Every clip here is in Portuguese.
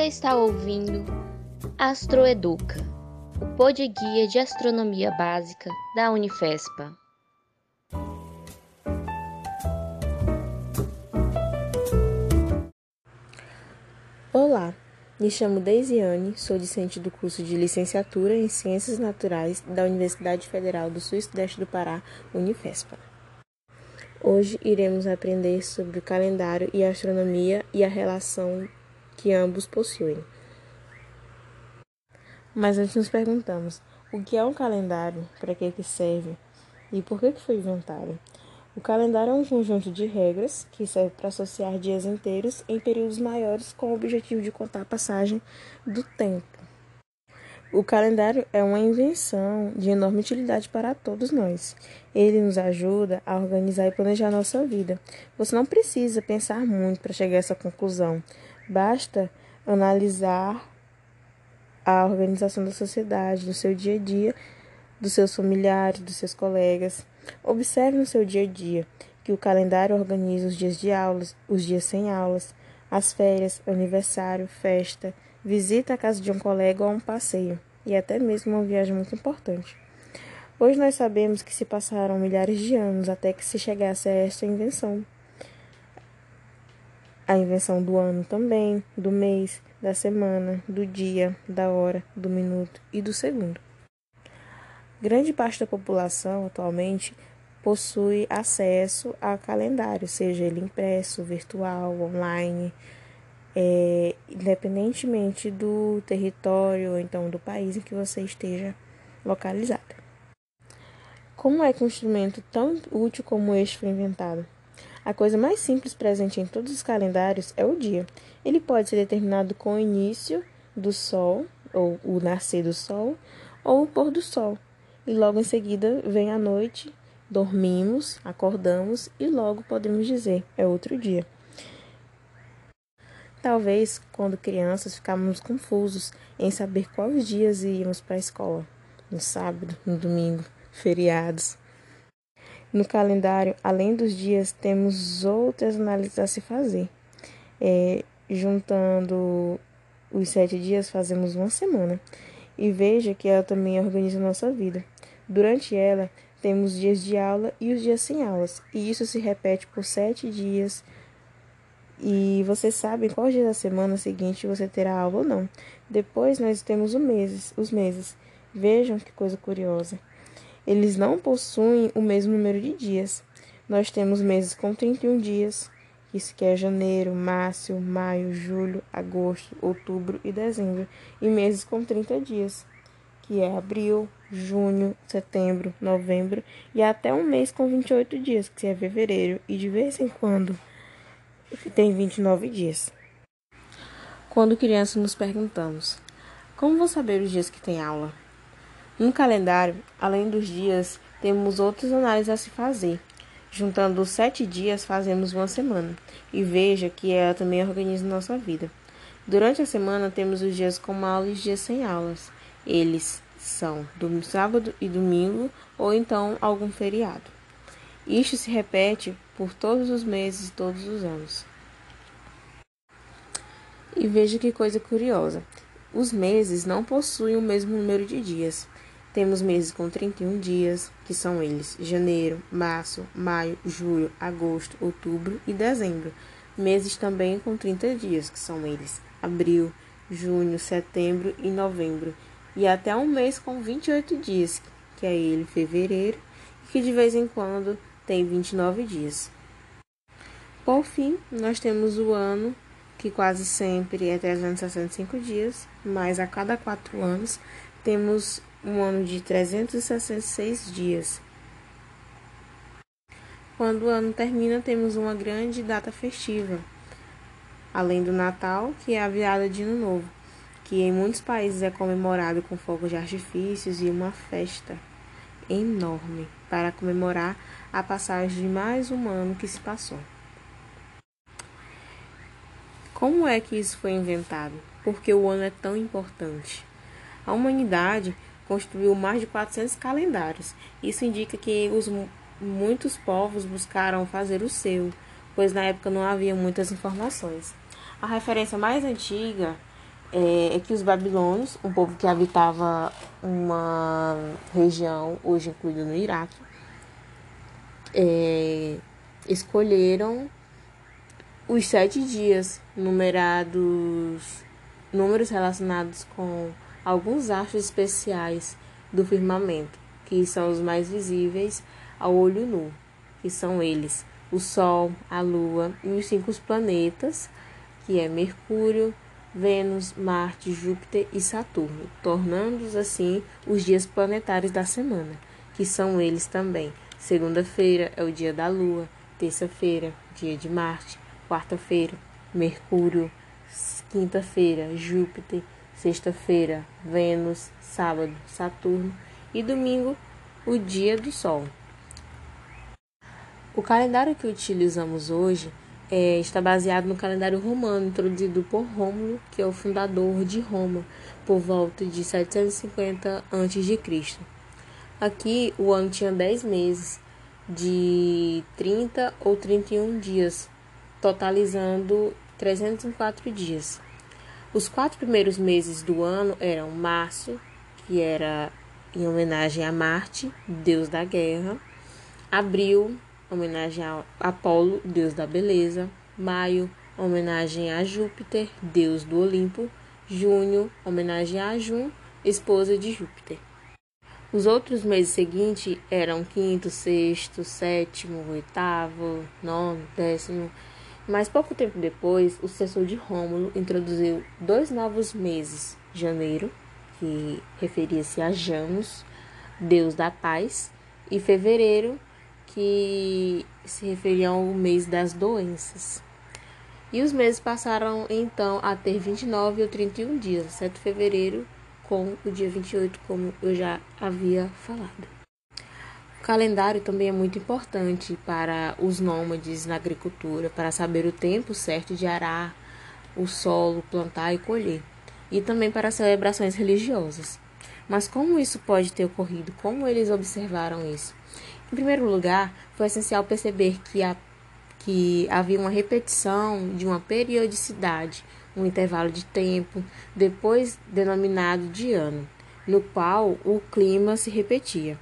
Você está ouvindo Astroeduca, o pod guia de astronomia básica da Unifespa. Olá, me chamo Deisiane, sou discente do curso de Licenciatura em Ciências Naturais da Universidade Federal do Sul-Sudeste do Pará, Unifespa. Hoje iremos aprender sobre o calendário e a astronomia e a relação que ambos possuem. Mas antes nos perguntamos: o que é um calendário? Para que, que serve? E por que, que foi inventado? O calendário é um conjunto de regras que serve para associar dias inteiros em períodos maiores com o objetivo de contar a passagem do tempo. O calendário é uma invenção de enorme utilidade para todos nós. Ele nos ajuda a organizar e planejar nossa vida. Você não precisa pensar muito para chegar a essa conclusão. Basta analisar a organização da sociedade, do seu dia a dia, dos seus familiares, dos seus colegas. Observe no seu dia a dia que o calendário organiza os dias de aulas, os dias sem aulas, as férias, aniversário, festa, visita à casa de um colega ou um passeio, e até mesmo uma viagem muito importante. Hoje nós sabemos que se passaram milhares de anos até que se chegasse a esta invenção a invenção do ano também, do mês, da semana, do dia, da hora, do minuto e do segundo. Grande parte da população atualmente possui acesso a calendário, seja ele impresso, virtual, online, é, independentemente do território ou então do país em que você esteja localizado. Como é que um instrumento tão útil como este foi inventado? A coisa mais simples presente em todos os calendários é o dia. Ele pode ser determinado com o início do sol, ou o nascer do sol, ou o pôr do sol. E logo em seguida vem a noite, dormimos, acordamos e logo podemos dizer é outro dia. Talvez, quando crianças, ficávamos confusos em saber quais dias íamos para a escola. No sábado, no domingo, feriados. No calendário, além dos dias, temos outras análises a se fazer. É, juntando os sete dias, fazemos uma semana. E veja que ela também organiza nossa vida. Durante ela, temos dias de aula e os dias sem aulas. E isso se repete por sete dias. E você sabe qual dia da semana seguinte você terá aula ou não. Depois nós temos os meses, os meses. Vejam que coisa curiosa. Eles não possuem o mesmo número de dias. Nós temos meses com 31 dias, isso que é janeiro, março, maio, julho, agosto, outubro e dezembro, e meses com 30 dias, que é abril, junho, setembro, novembro e até um mês com 28 dias, que é fevereiro, e de vez em quando tem 29 dias. Quando crianças nos perguntamos: como vou saber os dias que tem aula? No calendário, além dos dias, temos outras análises a se fazer. Juntando os sete dias, fazemos uma semana. E veja que ela também organiza nossa vida. Durante a semana, temos os dias com aula e os dias sem aulas. Eles são do sábado e domingo, ou então algum feriado. Isto se repete por todos os meses e todos os anos. E veja que coisa curiosa: os meses não possuem o mesmo número de dias. Temos meses com 31 dias, que são eles: janeiro, março, maio, julho, agosto, outubro e dezembro. Meses também com 30 dias, que são eles: abril, junho, setembro e novembro. E até um mês com 28 dias, que é ele fevereiro, e que de vez em quando tem 29 dias. Por fim, nós temos o ano, que quase sempre é 365 dias, mas a cada quatro anos temos um ano de 366 dias. Quando o ano termina, temos uma grande data festiva, além do Natal, que é a virada de Ano Novo, que em muitos países é comemorado com fogos de artifícios e uma festa enorme para comemorar a passagem de mais um ano que se passou. Como é que isso foi inventado? Porque o ano é tão importante. A humanidade construiu mais de 400 calendários. Isso indica que os, muitos povos buscaram fazer o seu, pois na época não havia muitas informações. A referência mais antiga é, é que os babilônios, um povo que habitava uma região hoje incluída no Iraque, é, escolheram os sete dias numerados, números relacionados com alguns astros especiais do firmamento, que são os mais visíveis ao olho nu, que são eles o Sol, a Lua e os cinco planetas, que é Mercúrio, Vênus, Marte, Júpiter e Saturno, tornando-os assim os dias planetários da semana, que são eles também. Segunda-feira é o dia da Lua, terça-feira, dia de Marte, quarta-feira, Mercúrio, quinta-feira, Júpiter, sexta-feira, Vênus, sábado, Saturno e domingo, o dia do Sol. O calendário que utilizamos hoje é, está baseado no calendário romano, introduzido por Rômulo, que é o fundador de Roma, por volta de 750 a.C. Aqui o ano tinha 10 meses, de 30 ou 31 dias, totalizando 304 dias. Os quatro primeiros meses do ano eram março, que era em homenagem a Marte, deus da guerra, abril, homenagem a Apolo, deus da beleza. Maio, homenagem a Júpiter, deus do Olimpo. Junho, homenagem a Jun, esposa de Júpiter. Os outros meses seguintes eram quinto, sexto, sétimo, oitavo, nono, décimo. Mas pouco tempo depois, o sucessor de Rômulo introduziu dois novos meses: janeiro, que referia-se a Janus, deus da paz, e fevereiro, que se referiam ao mês das doenças. E os meses passaram então a ter 29 ou 31 dias, exceto fevereiro, com o dia 28, como eu já havia falado. Calendário também é muito importante para os nômades na agricultura, para saber o tempo certo de arar o solo, plantar e colher, e também para celebrações religiosas. Mas como isso pode ter ocorrido? Como eles observaram isso? Em primeiro lugar, foi essencial perceber que, a, que havia uma repetição de uma periodicidade, um intervalo de tempo, depois denominado de ano, no qual o clima se repetia.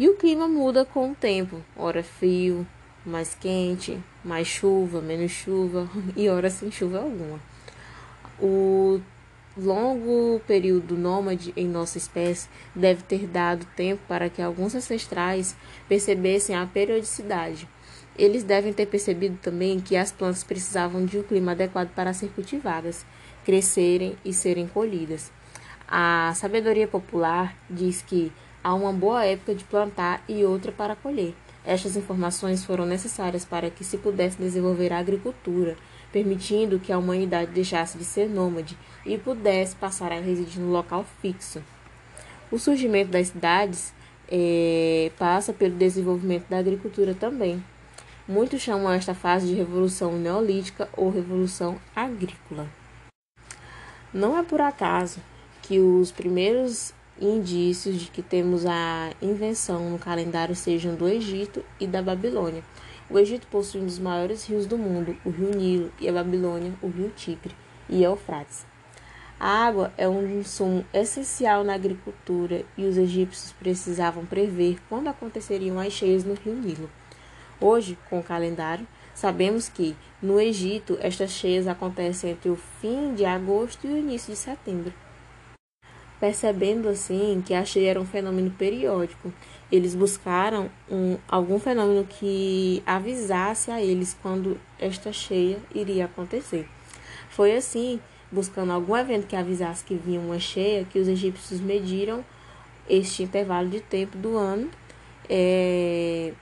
E o clima muda com o tempo, ora frio, mais quente, mais chuva, menos chuva e ora sem chuva alguma. O longo período nômade em nossa espécie deve ter dado tempo para que alguns ancestrais percebessem a periodicidade. Eles devem ter percebido também que as plantas precisavam de um clima adequado para ser cultivadas, crescerem e serem colhidas. A sabedoria popular diz que há uma boa época de plantar e outra para colher. Estas informações foram necessárias para que se pudesse desenvolver a agricultura permitindo que a humanidade deixasse de ser nômade e pudesse passar a residir no local fixo. O surgimento das cidades é, passa pelo desenvolvimento da agricultura também. Muitos chamam esta fase de revolução neolítica ou revolução agrícola. Não é por acaso que os primeiros indícios de que temos a invenção no calendário sejam do Egito e da Babilônia. O Egito possui um dos maiores rios do mundo, o rio Nilo, e a Babilônia, o rio Tigre e Eufrates. A água é um insumo essencial na agricultura e os egípcios precisavam prever quando aconteceriam as cheias no rio Nilo. Hoje, com o calendário, sabemos que, no Egito, estas cheias acontecem entre o fim de agosto e o início de setembro. Percebendo assim que a cheia era um fenômeno periódico eles buscaram um, algum fenômeno que avisasse a eles quando esta cheia iria acontecer. Foi assim, buscando algum evento que avisasse que vinha uma cheia, que os egípcios mediram este intervalo de tempo do ano é,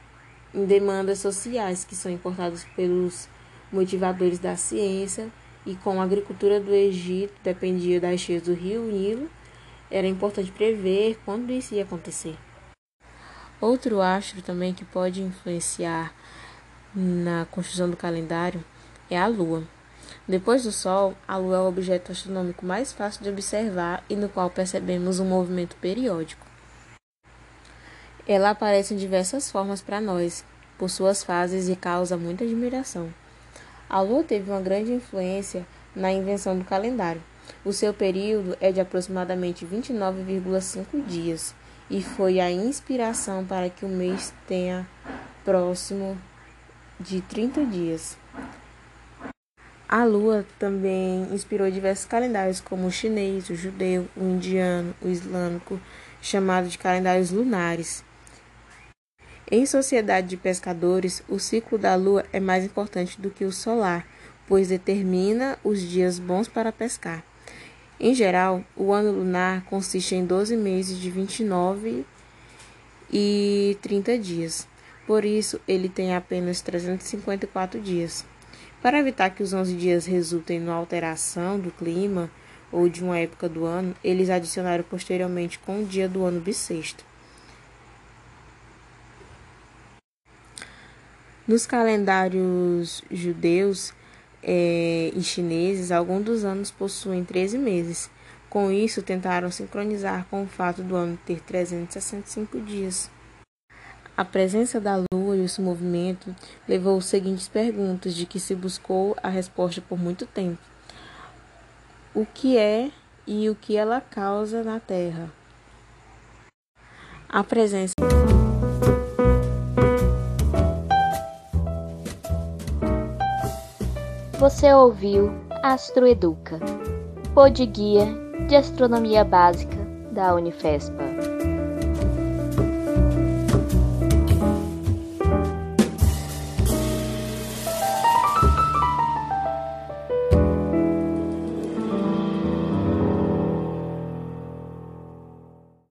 em demandas sociais que são importadas pelos motivadores da ciência e com a agricultura do Egito dependia das cheias do rio Nilo, era importante prever quando isso ia acontecer. Outro astro também que pode influenciar na construção do calendário é a Lua. Depois do Sol, a Lua é o objeto astronômico mais fácil de observar e no qual percebemos um movimento periódico. Ela aparece em diversas formas para nós, por suas fases e causa muita admiração. A Lua teve uma grande influência na invenção do calendário. O seu período é de aproximadamente 29,5 dias e foi a inspiração para que o mês tenha próximo de 30 dias. A lua também inspirou diversos calendários, como o chinês, o judeu, o indiano, o islâmico, chamado de calendários lunares. Em sociedade de pescadores, o ciclo da lua é mais importante do que o solar, pois determina os dias bons para pescar. Em geral, o ano lunar consiste em 12 meses de 29 e 30 dias. Por isso, ele tem apenas 354 dias. Para evitar que os 11 dias resultem numa alteração do clima ou de uma época do ano, eles adicionaram posteriormente com o dia do ano bissexto. Nos calendários judeus é, e chineses, alguns dos anos possuem 13 meses. Com isso, tentaram sincronizar com o fato do ano ter 365 dias. A presença da Lua e o seu movimento levou as seguintes perguntas, de que se buscou a resposta por muito tempo: O que é e o que ela causa na Terra? A presença Você ouviu Astroeduca, pod guia de astronomia básica da Unifespa.